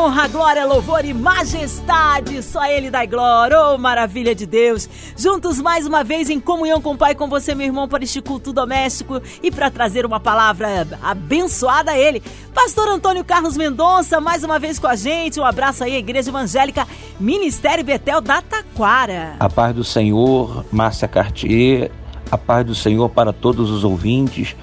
Honra, glória, louvor e majestade. Só Ele dá glória. Oh, maravilha de Deus. Juntos mais uma vez em comunhão com o Pai, com você, meu irmão, para este culto doméstico e para trazer uma palavra abençoada a Ele. Pastor Antônio Carlos Mendonça, mais uma vez com a gente. Um abraço aí, Igreja Evangélica Ministério Betel da Taquara. A paz do Senhor, Márcia Cartier. A paz do Senhor para todos os ouvintes.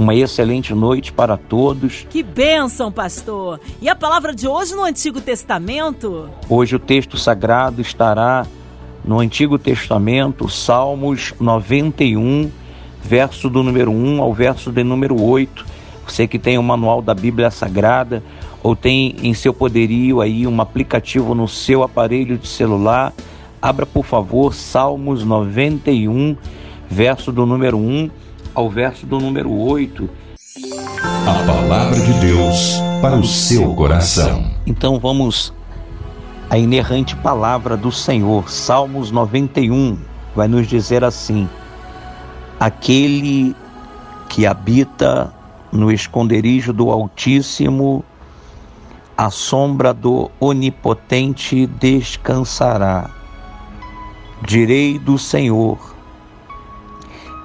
Uma excelente noite para todos. Que bênção, pastor! E a palavra de hoje no Antigo Testamento? Hoje o texto sagrado estará no Antigo Testamento, Salmos 91, verso do número 1 ao verso de número 8. Você que tem o manual da Bíblia Sagrada ou tem em seu poderio aí um aplicativo no seu aparelho de celular, abra por favor Salmos 91, verso do número 1 ao verso do número 8. A palavra de Deus para o seu coração. Então vamos à inerrante palavra do Senhor, Salmos 91, vai nos dizer assim: Aquele que habita no esconderijo do Altíssimo, a sombra do Onipotente descansará. Direi do Senhor,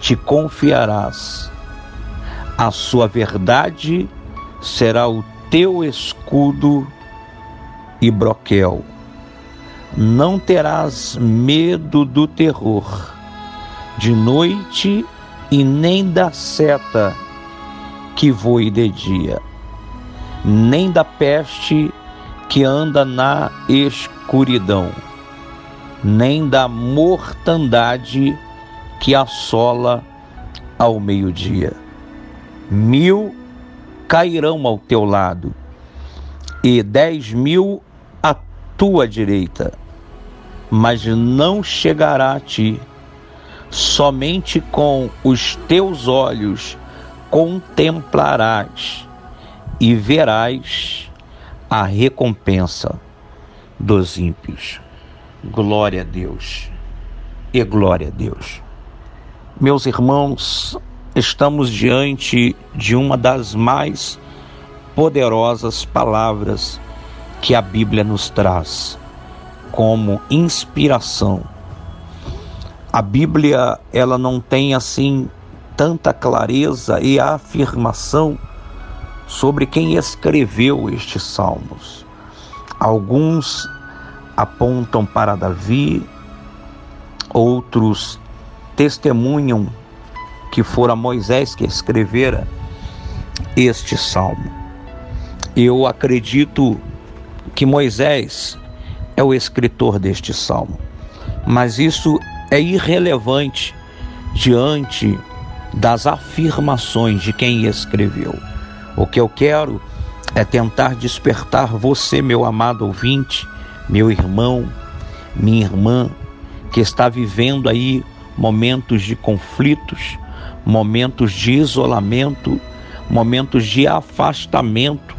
te confiarás. A sua verdade será o teu escudo e broquel. Não terás medo do terror, de noite e nem da seta que voe de dia, nem da peste que anda na escuridão, nem da mortandade que assola ao meio-dia. Mil cairão ao teu lado e dez mil à tua direita, mas não chegará a ti. Somente com os teus olhos contemplarás e verás a recompensa dos ímpios. Glória a Deus e glória a Deus. Meus irmãos, estamos diante de uma das mais poderosas palavras que a Bíblia nos traz como inspiração. A Bíblia, ela não tem assim tanta clareza e afirmação sobre quem escreveu estes salmos. Alguns apontam para Davi, outros testemunham que fora Moisés que escrevera este salmo. Eu acredito que Moisés é o escritor deste salmo, mas isso é irrelevante diante das afirmações de quem escreveu. O que eu quero é tentar despertar você, meu amado ouvinte, meu irmão, minha irmã, que está vivendo aí momentos de conflitos, momentos de isolamento, momentos de afastamento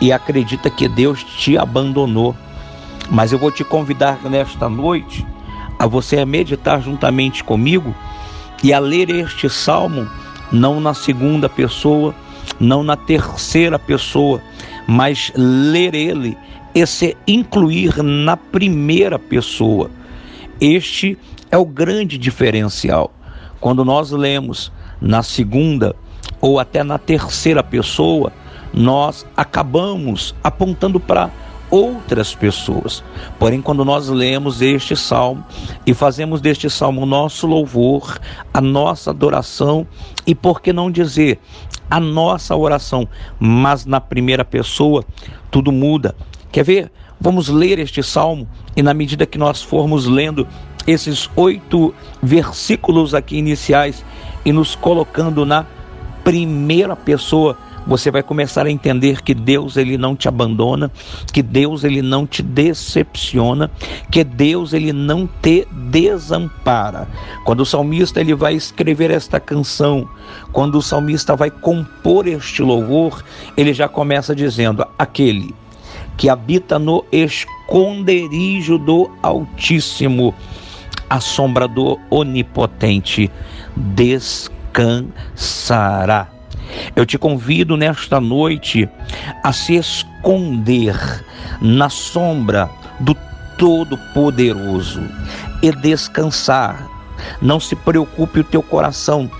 e acredita que Deus te abandonou. Mas eu vou te convidar nesta noite a você meditar juntamente comigo e a ler este salmo, não na segunda pessoa, não na terceira pessoa, mas ler ele e se incluir na primeira pessoa. Este é o grande diferencial. Quando nós lemos na segunda ou até na terceira pessoa, nós acabamos apontando para outras pessoas. Porém, quando nós lemos este salmo e fazemos deste salmo o nosso louvor, a nossa adoração e por que não dizer a nossa oração, mas na primeira pessoa, tudo muda. Quer ver? Vamos ler este salmo e, na medida que nós formos lendo esses oito versículos aqui iniciais e nos colocando na primeira pessoa, você vai começar a entender que Deus ele não te abandona, que Deus ele não te decepciona, que Deus ele não te desampara. Quando o salmista ele vai escrever esta canção, quando o salmista vai compor este louvor, ele já começa dizendo: aquele que habita no esconderijo do Altíssimo, a sombra do Onipotente descansará. Eu te convido nesta noite a se esconder na sombra do Todo-Poderoso e descansar. Não se preocupe o teu coração,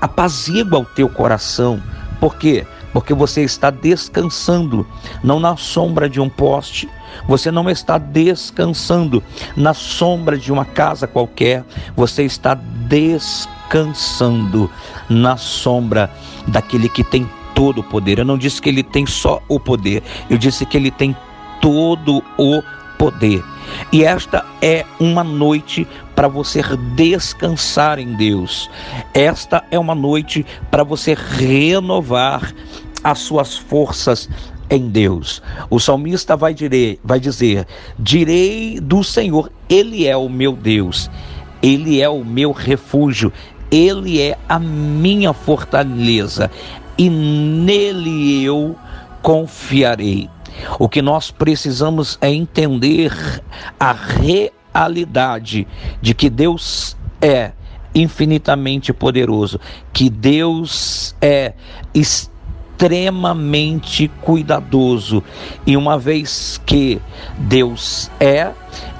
apazigua o teu coração. Por quê? Porque você está descansando, não na sombra de um poste, você não está descansando na sombra de uma casa qualquer, você está descansando na sombra daquele que tem todo o poder. Eu não disse que ele tem só o poder, eu disse que ele tem todo o poder. E esta é uma noite para você descansar em Deus. Esta é uma noite para você renovar as suas forças em Deus. O salmista vai dizer, vai dizer: Direi do Senhor, Ele é o meu Deus, Ele é o meu refúgio, Ele é a minha fortaleza, e nele eu confiarei. O que nós precisamos é entender a realidade de que Deus é infinitamente poderoso, que Deus é extremamente cuidadoso. E uma vez que Deus é,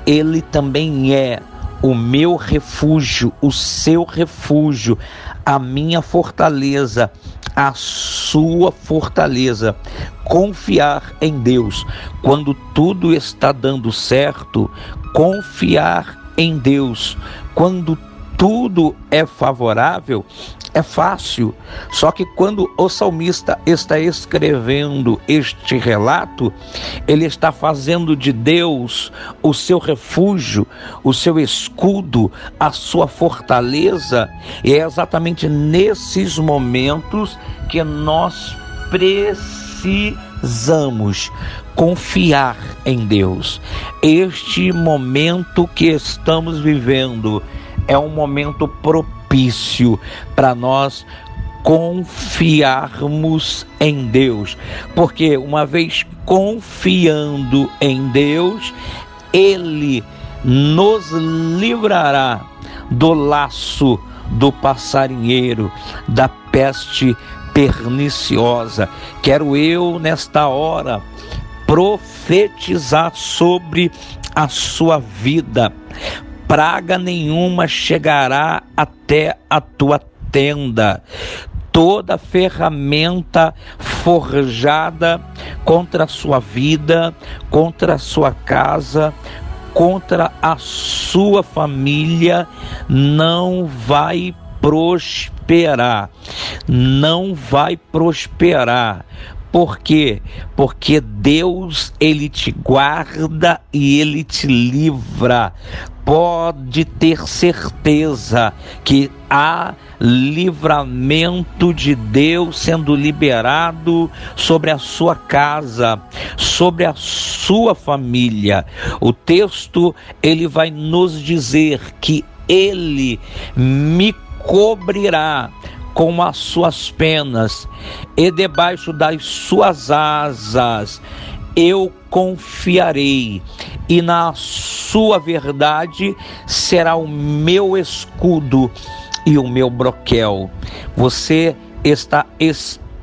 Ele também é o meu refúgio, o seu refúgio, a minha fortaleza, a sua fortaleza. Confiar em Deus. Quando tudo está dando certo, confiar em Deus. Quando tudo é favorável, é fácil. Só que quando o salmista está escrevendo este relato, ele está fazendo de Deus o seu refúgio, o seu escudo, a sua fortaleza. E é exatamente nesses momentos que nós precisamos confiar em Deus. Este momento que estamos vivendo é um momento propício para nós confiarmos em Deus, porque uma vez confiando em Deus, Ele nos livrará do laço do passarinheiro, da peste perniciosa. Quero eu, nesta hora, profetizar sobre a sua vida praga nenhuma chegará até a tua tenda. Toda ferramenta forjada contra a sua vida, contra a sua casa, contra a sua família, não vai prosperar. Não vai prosperar. Por quê? Porque Deus ele te guarda e ele te livra pode ter certeza que há livramento de Deus sendo liberado sobre a sua casa, sobre a sua família. O texto ele vai nos dizer que ele me cobrirá com as suas penas e debaixo das suas asas eu confiarei, e na sua verdade será o meu escudo e o meu broquel. Você está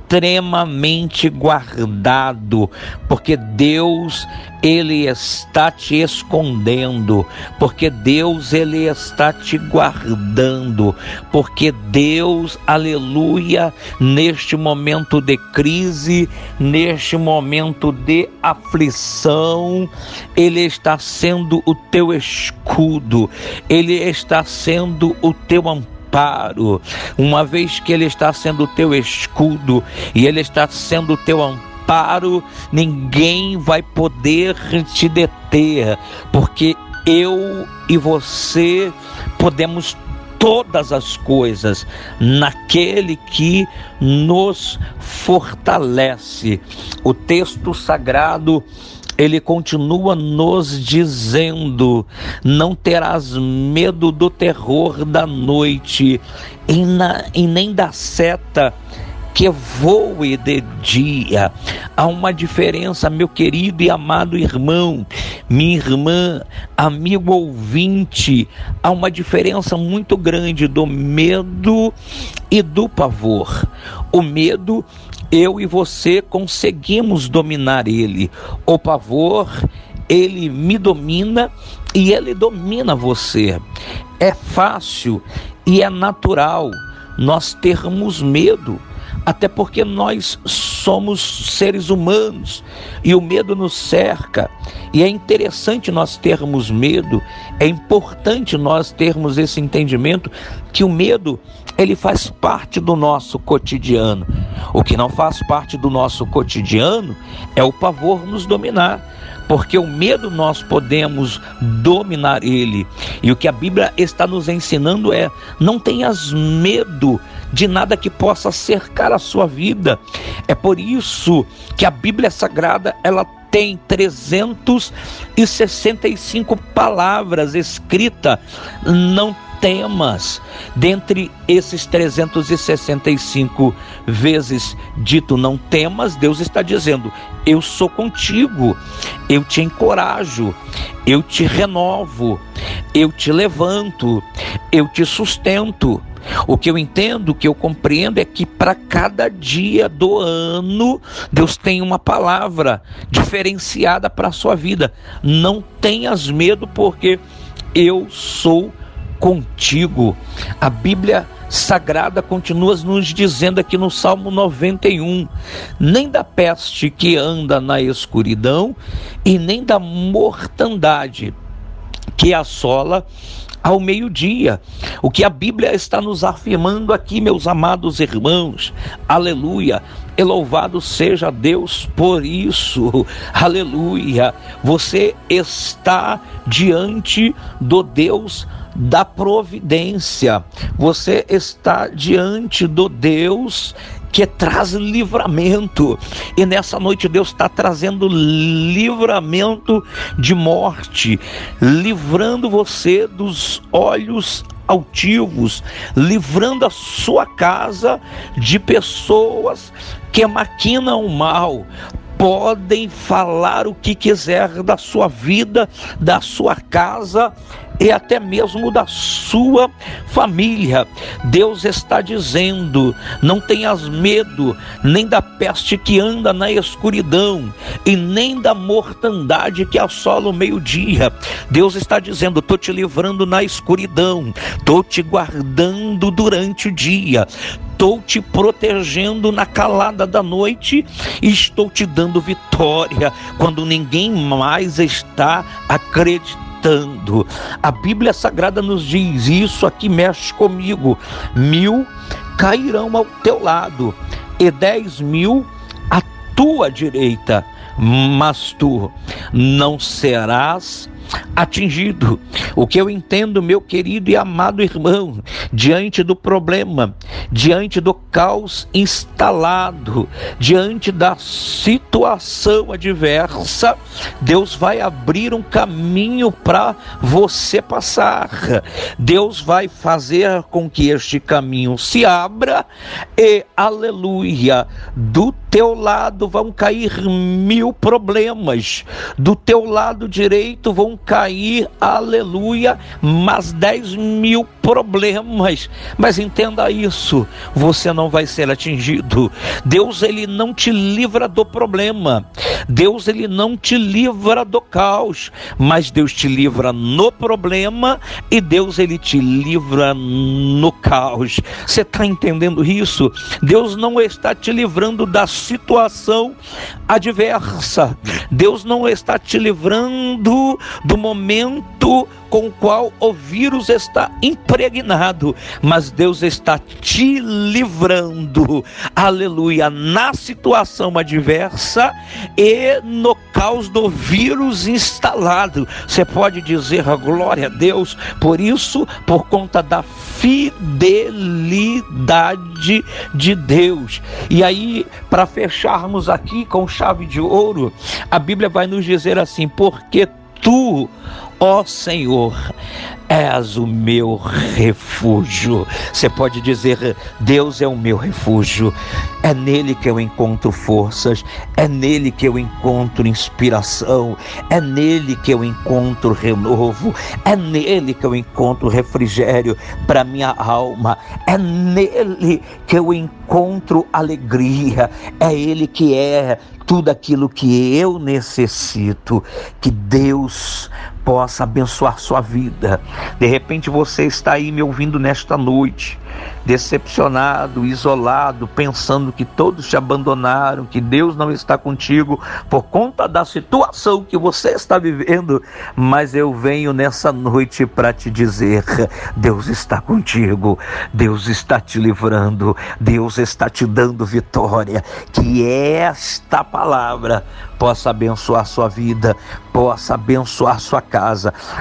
extremamente guardado, porque Deus ele está te escondendo, porque Deus ele está te guardando, porque Deus, aleluia, neste momento de crise, neste momento de aflição, ele está sendo o teu escudo, ele está sendo o teu amparo amparo, uma vez que Ele está sendo o teu escudo e Ele está sendo o teu amparo amparo, ninguém vai poder te deter, porque eu e você podemos todas as coisas naquele que nos fortalece. O texto sagrado ele continua nos dizendo: não terás medo do terror da noite e, na, e nem da seta que voe de dia. Há uma diferença, meu querido e amado irmão, minha irmã, amigo ouvinte, há uma diferença muito grande do medo e do pavor. O medo, eu e você conseguimos dominar ele. O pavor, ele me domina e ele domina você. É fácil e é natural nós termos medo até porque nós somos seres humanos e o medo nos cerca. E é interessante nós termos medo, é importante nós termos esse entendimento que o medo ele faz parte do nosso cotidiano. O que não faz parte do nosso cotidiano é o pavor nos dominar porque o medo nós podemos dominar ele. E o que a Bíblia está nos ensinando é: não tenhas medo de nada que possa cercar a sua vida. É por isso que a Bíblia Sagrada ela tem 365 palavras escritas. Não temas. Dentre esses 365 vezes dito não temas, Deus está dizendo: Eu sou contigo, eu te encorajo, eu te renovo, eu te levanto, eu te sustento. O que eu entendo, o que eu compreendo é que para cada dia do ano, Deus tem uma palavra diferenciada para a sua vida. Não tenhas medo, porque eu sou contigo. A Bíblia Sagrada continua nos dizendo aqui no Salmo 91: nem da peste que anda na escuridão, e nem da mortandade que assola ao meio-dia. O que a Bíblia está nos afirmando aqui, meus amados irmãos. Aleluia. E louvado seja Deus por isso. Aleluia. Você está diante do Deus da providência. Você está diante do Deus que traz livramento. E nessa noite Deus está trazendo livramento de morte, livrando você dos olhos altivos, livrando a sua casa de pessoas que maquinam o mal, podem falar o que quiser da sua vida, da sua casa e até mesmo da sua família. Deus está dizendo: não tenhas medo nem da peste que anda na escuridão e nem da mortandade que assola o meio-dia. Deus está dizendo: estou te livrando na escuridão, estou te guardando durante o dia, estou te protegendo na calada da noite e estou te dando vitória quando ninguém mais está acreditando a Bíblia Sagrada nos diz: Isso aqui mexe comigo. Mil cairão ao teu lado e dez mil à tua direita, mas tu não serás atingido. O que eu entendo, meu querido e amado irmão, diante do problema, diante do caos instalado, diante da situação adversa, Deus vai abrir um caminho para você passar. Deus vai fazer com que este caminho se abra e, aleluia, do teu lado vão cair mil problemas, do teu lado direito vão cair, aleluia, mais dez mil problemas. Mas entenda isso, você não vai ser atingido. Deus ele não te livra do problema. Deus ele não te livra do caos, mas Deus te livra no problema e Deus ele te livra no caos. Você está entendendo isso? Deus não está te livrando das situação adversa. Deus não está te livrando do momento com o qual o vírus está impregnado, mas Deus está te livrando, aleluia, na situação adversa e no caos do vírus instalado. Você pode dizer a glória a Deus por isso, por conta da fidelidade de Deus. E aí, para fecharmos aqui com chave de ouro, a Bíblia vai nos dizer assim: porque tu, ó Senhor, és o meu refúgio. Você pode dizer: Deus é o meu refúgio. É nele que eu encontro forças, é nele que eu encontro inspiração, é nele que eu encontro renovo, é nele que eu encontro refrigério para minha alma, é nele que eu encontro alegria, é ele que é tudo aquilo que eu necessito. Que Deus possa abençoar sua vida. De repente você está aí me ouvindo nesta noite decepcionado, isolado, pensando que todos te abandonaram, que Deus não está contigo por conta da situação que você está vivendo, mas eu venho nessa noite para te dizer: Deus está contigo, Deus está te livrando, Deus está te dando vitória. Que esta palavra possa abençoar sua vida, possa abençoar sua casa,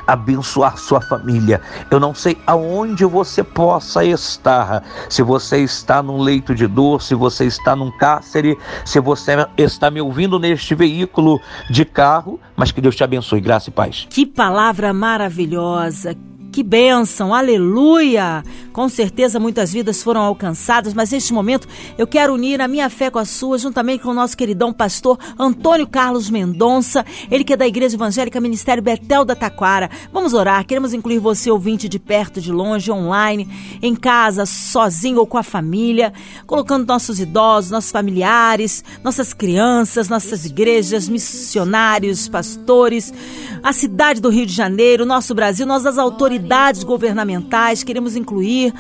abençoar sua família. Eu não sei aonde você possa estar, se você está num leito de dor, se você está num cárcere, se você está me ouvindo neste veículo de carro, mas que Deus te abençoe, graça e paz. Que palavra maravilhosa que bênção, aleluia! Com certeza muitas vidas foram alcançadas, mas neste momento eu quero unir a minha fé com a sua, juntamente com o nosso queridão pastor Antônio Carlos Mendonça, ele que é da Igreja Evangélica Ministério Betel da Taquara. Vamos orar, queremos incluir você, ouvinte de perto, de longe, online, em casa, sozinho ou com a família, colocando nossos idosos, nossos familiares, nossas crianças, nossas igrejas, missionários, pastores, a cidade do Rio de Janeiro, nosso Brasil, nossas autoridades autoridades governamentais, queremos incluir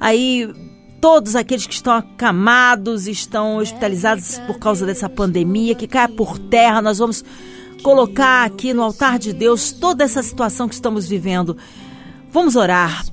aí todos aqueles que estão acamados, estão hospitalizados por causa dessa pandemia, que cai por terra. Nós vamos colocar aqui no altar de Deus toda essa situação que estamos vivendo. Vamos orar.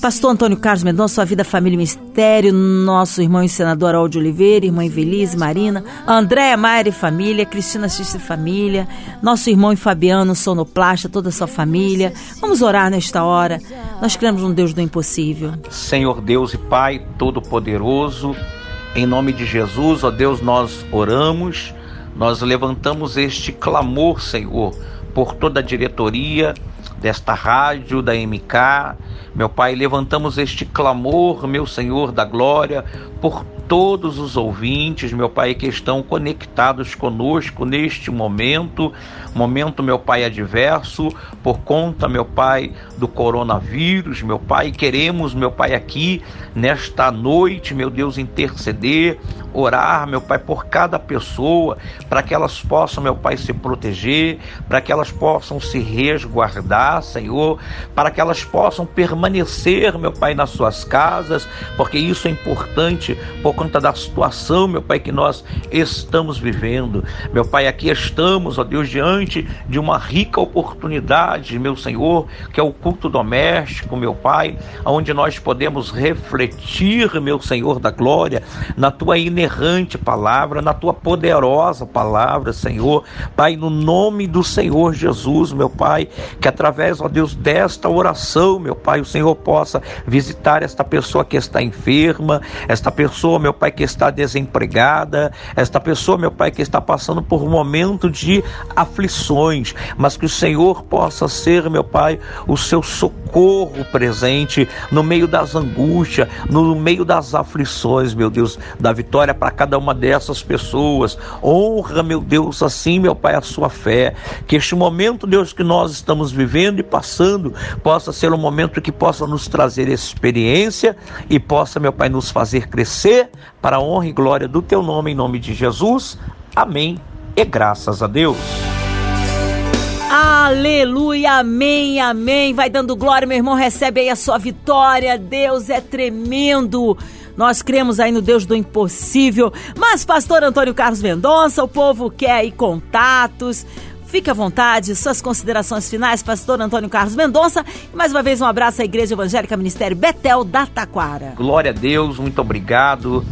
Pastor Antônio Carlos Mendonça, sua vida, família e mistério, nosso irmão e senador Aldo Oliveira, irmã Evelise, Marina, Andréa Maia e família, Cristina Xista família, nosso irmão e Fabiano Sonoplasta, toda a sua família. Vamos orar nesta hora. Nós cremos num Deus do impossível. Senhor Deus e Pai Todo-Poderoso, em nome de Jesus, ó Deus, nós oramos, nós levantamos este clamor, Senhor, por toda a diretoria desta rádio, da MK, meu Pai, levantamos este clamor, meu Senhor da glória, por todos os ouvintes, meu Pai, que estão conectados conosco neste momento, momento, meu Pai, adverso, por conta, meu Pai, do coronavírus, meu Pai. Queremos, meu Pai, aqui nesta noite, meu Deus, interceder, orar, meu Pai, por cada pessoa, para que elas possam, meu Pai, se proteger, para que elas possam se resguardar, Senhor, para que elas possam permanecer, meu Pai, nas suas casas, porque isso é importante por conta da situação, meu Pai, que nós estamos vivendo. Meu Pai, aqui estamos, ó Deus, diante de uma rica oportunidade, meu Senhor, que é o culto doméstico, meu Pai, onde nós podemos refletir, meu Senhor da glória, na tua inerrante palavra, na tua poderosa palavra, Senhor. Pai, no nome do Senhor Jesus, meu Pai, que através, ó Deus, desta oração, meu Pai, o Senhor possa visitar esta pessoa que está enferma, esta pessoa, meu meu Pai, que está desempregada, esta pessoa, meu Pai, que está passando por um momento de aflições, mas que o Senhor possa ser, meu Pai, o seu socorro presente no meio das angústias, no meio das aflições, meu Deus, da vitória para cada uma dessas pessoas. Honra, meu Deus, assim, meu Pai, a sua fé. Que este momento, Deus, que nós estamos vivendo e passando, possa ser um momento que possa nos trazer experiência e possa, meu Pai, nos fazer crescer para a honra e glória do teu nome, em nome de Jesus. Amém. E graças a Deus. Aleluia, amém, amém. Vai dando glória, meu irmão, recebe aí a sua vitória. Deus é tremendo. Nós cremos aí no Deus do impossível. Mas, pastor Antônio Carlos Mendonça, o povo quer aí contatos. Fique à vontade, suas considerações finais, pastor Antônio Carlos Mendonça. E mais uma vez um abraço à Igreja Evangélica Ministério Betel da Taquara. Glória a Deus, muito obrigado.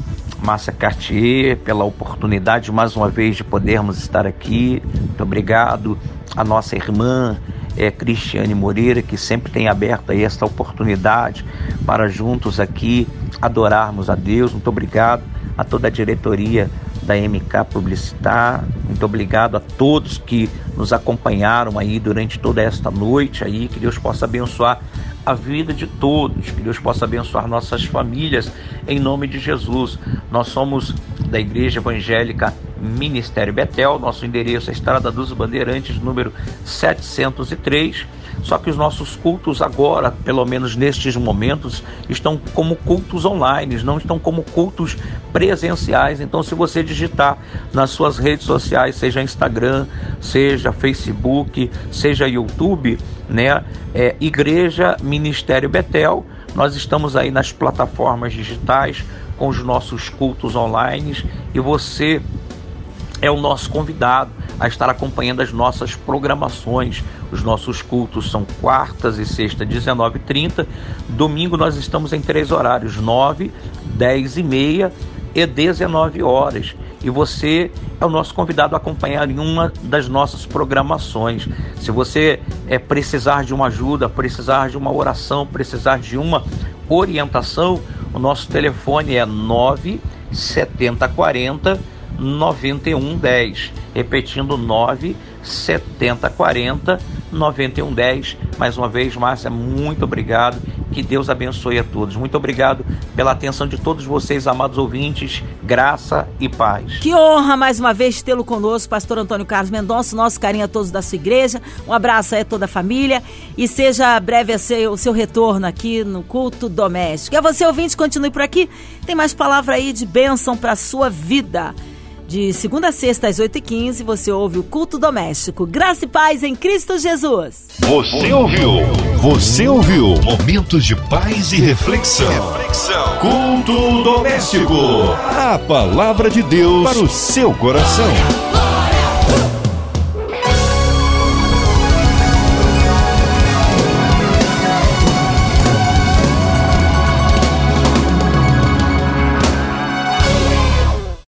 Márcia Cartier, pela oportunidade mais uma vez de podermos estar aqui. Muito obrigado a nossa irmã é, Cristiane Moreira, que sempre tem aberto aí esta oportunidade para juntos aqui adorarmos a Deus. Muito obrigado a toda a diretoria da MK Publicitar. Muito obrigado a todos que nos acompanharam aí durante toda esta noite aí. Que Deus possa abençoar a vida de todos, que Deus possa abençoar nossas famílias em nome de Jesus. Nós somos da Igreja Evangélica Ministério Betel, nosso endereço é Estrada dos Bandeirantes, número 703. Só que os nossos cultos agora, pelo menos nestes momentos, estão como cultos online, não estão como cultos presenciais. Então, se você digitar nas suas redes sociais, seja Instagram, seja Facebook, seja YouTube, né, é, Igreja Ministério Betel, nós estamos aí nas plataformas digitais com os nossos cultos online e você é o nosso convidado a estar acompanhando as nossas programações. Os nossos cultos são quartas e sexta, 19h30. Domingo nós estamos em três horários: 9, 10 e meia e 19 horas. E você é o nosso convidado a acompanhar em uma das nossas programações. Se você é, precisar de uma ajuda, precisar de uma oração, precisar de uma orientação, o nosso telefone é 97040 9110, repetindo 9 70 40 91 10. Mais uma vez, Márcia, muito obrigado. Que Deus abençoe a todos. Muito obrigado pela atenção de todos vocês, amados ouvintes. Graça e paz. Que honra mais uma vez tê-lo conosco, pastor Antônio Carlos Mendonça. Nosso carinho a todos da sua igreja. Um abraço aí a toda a família. E seja breve o seu retorno aqui no culto doméstico. E a você, ouvinte, continue por aqui. Tem mais palavra aí de bênção para sua vida. De segunda a sexta, às 8h15, você ouve o Culto Doméstico. Graça e paz em Cristo Jesus. Você ouviu? Você ouviu? Momentos de paz e reflexão. reflexão. Culto Doméstico. A palavra de Deus para o seu coração. Glória, glória.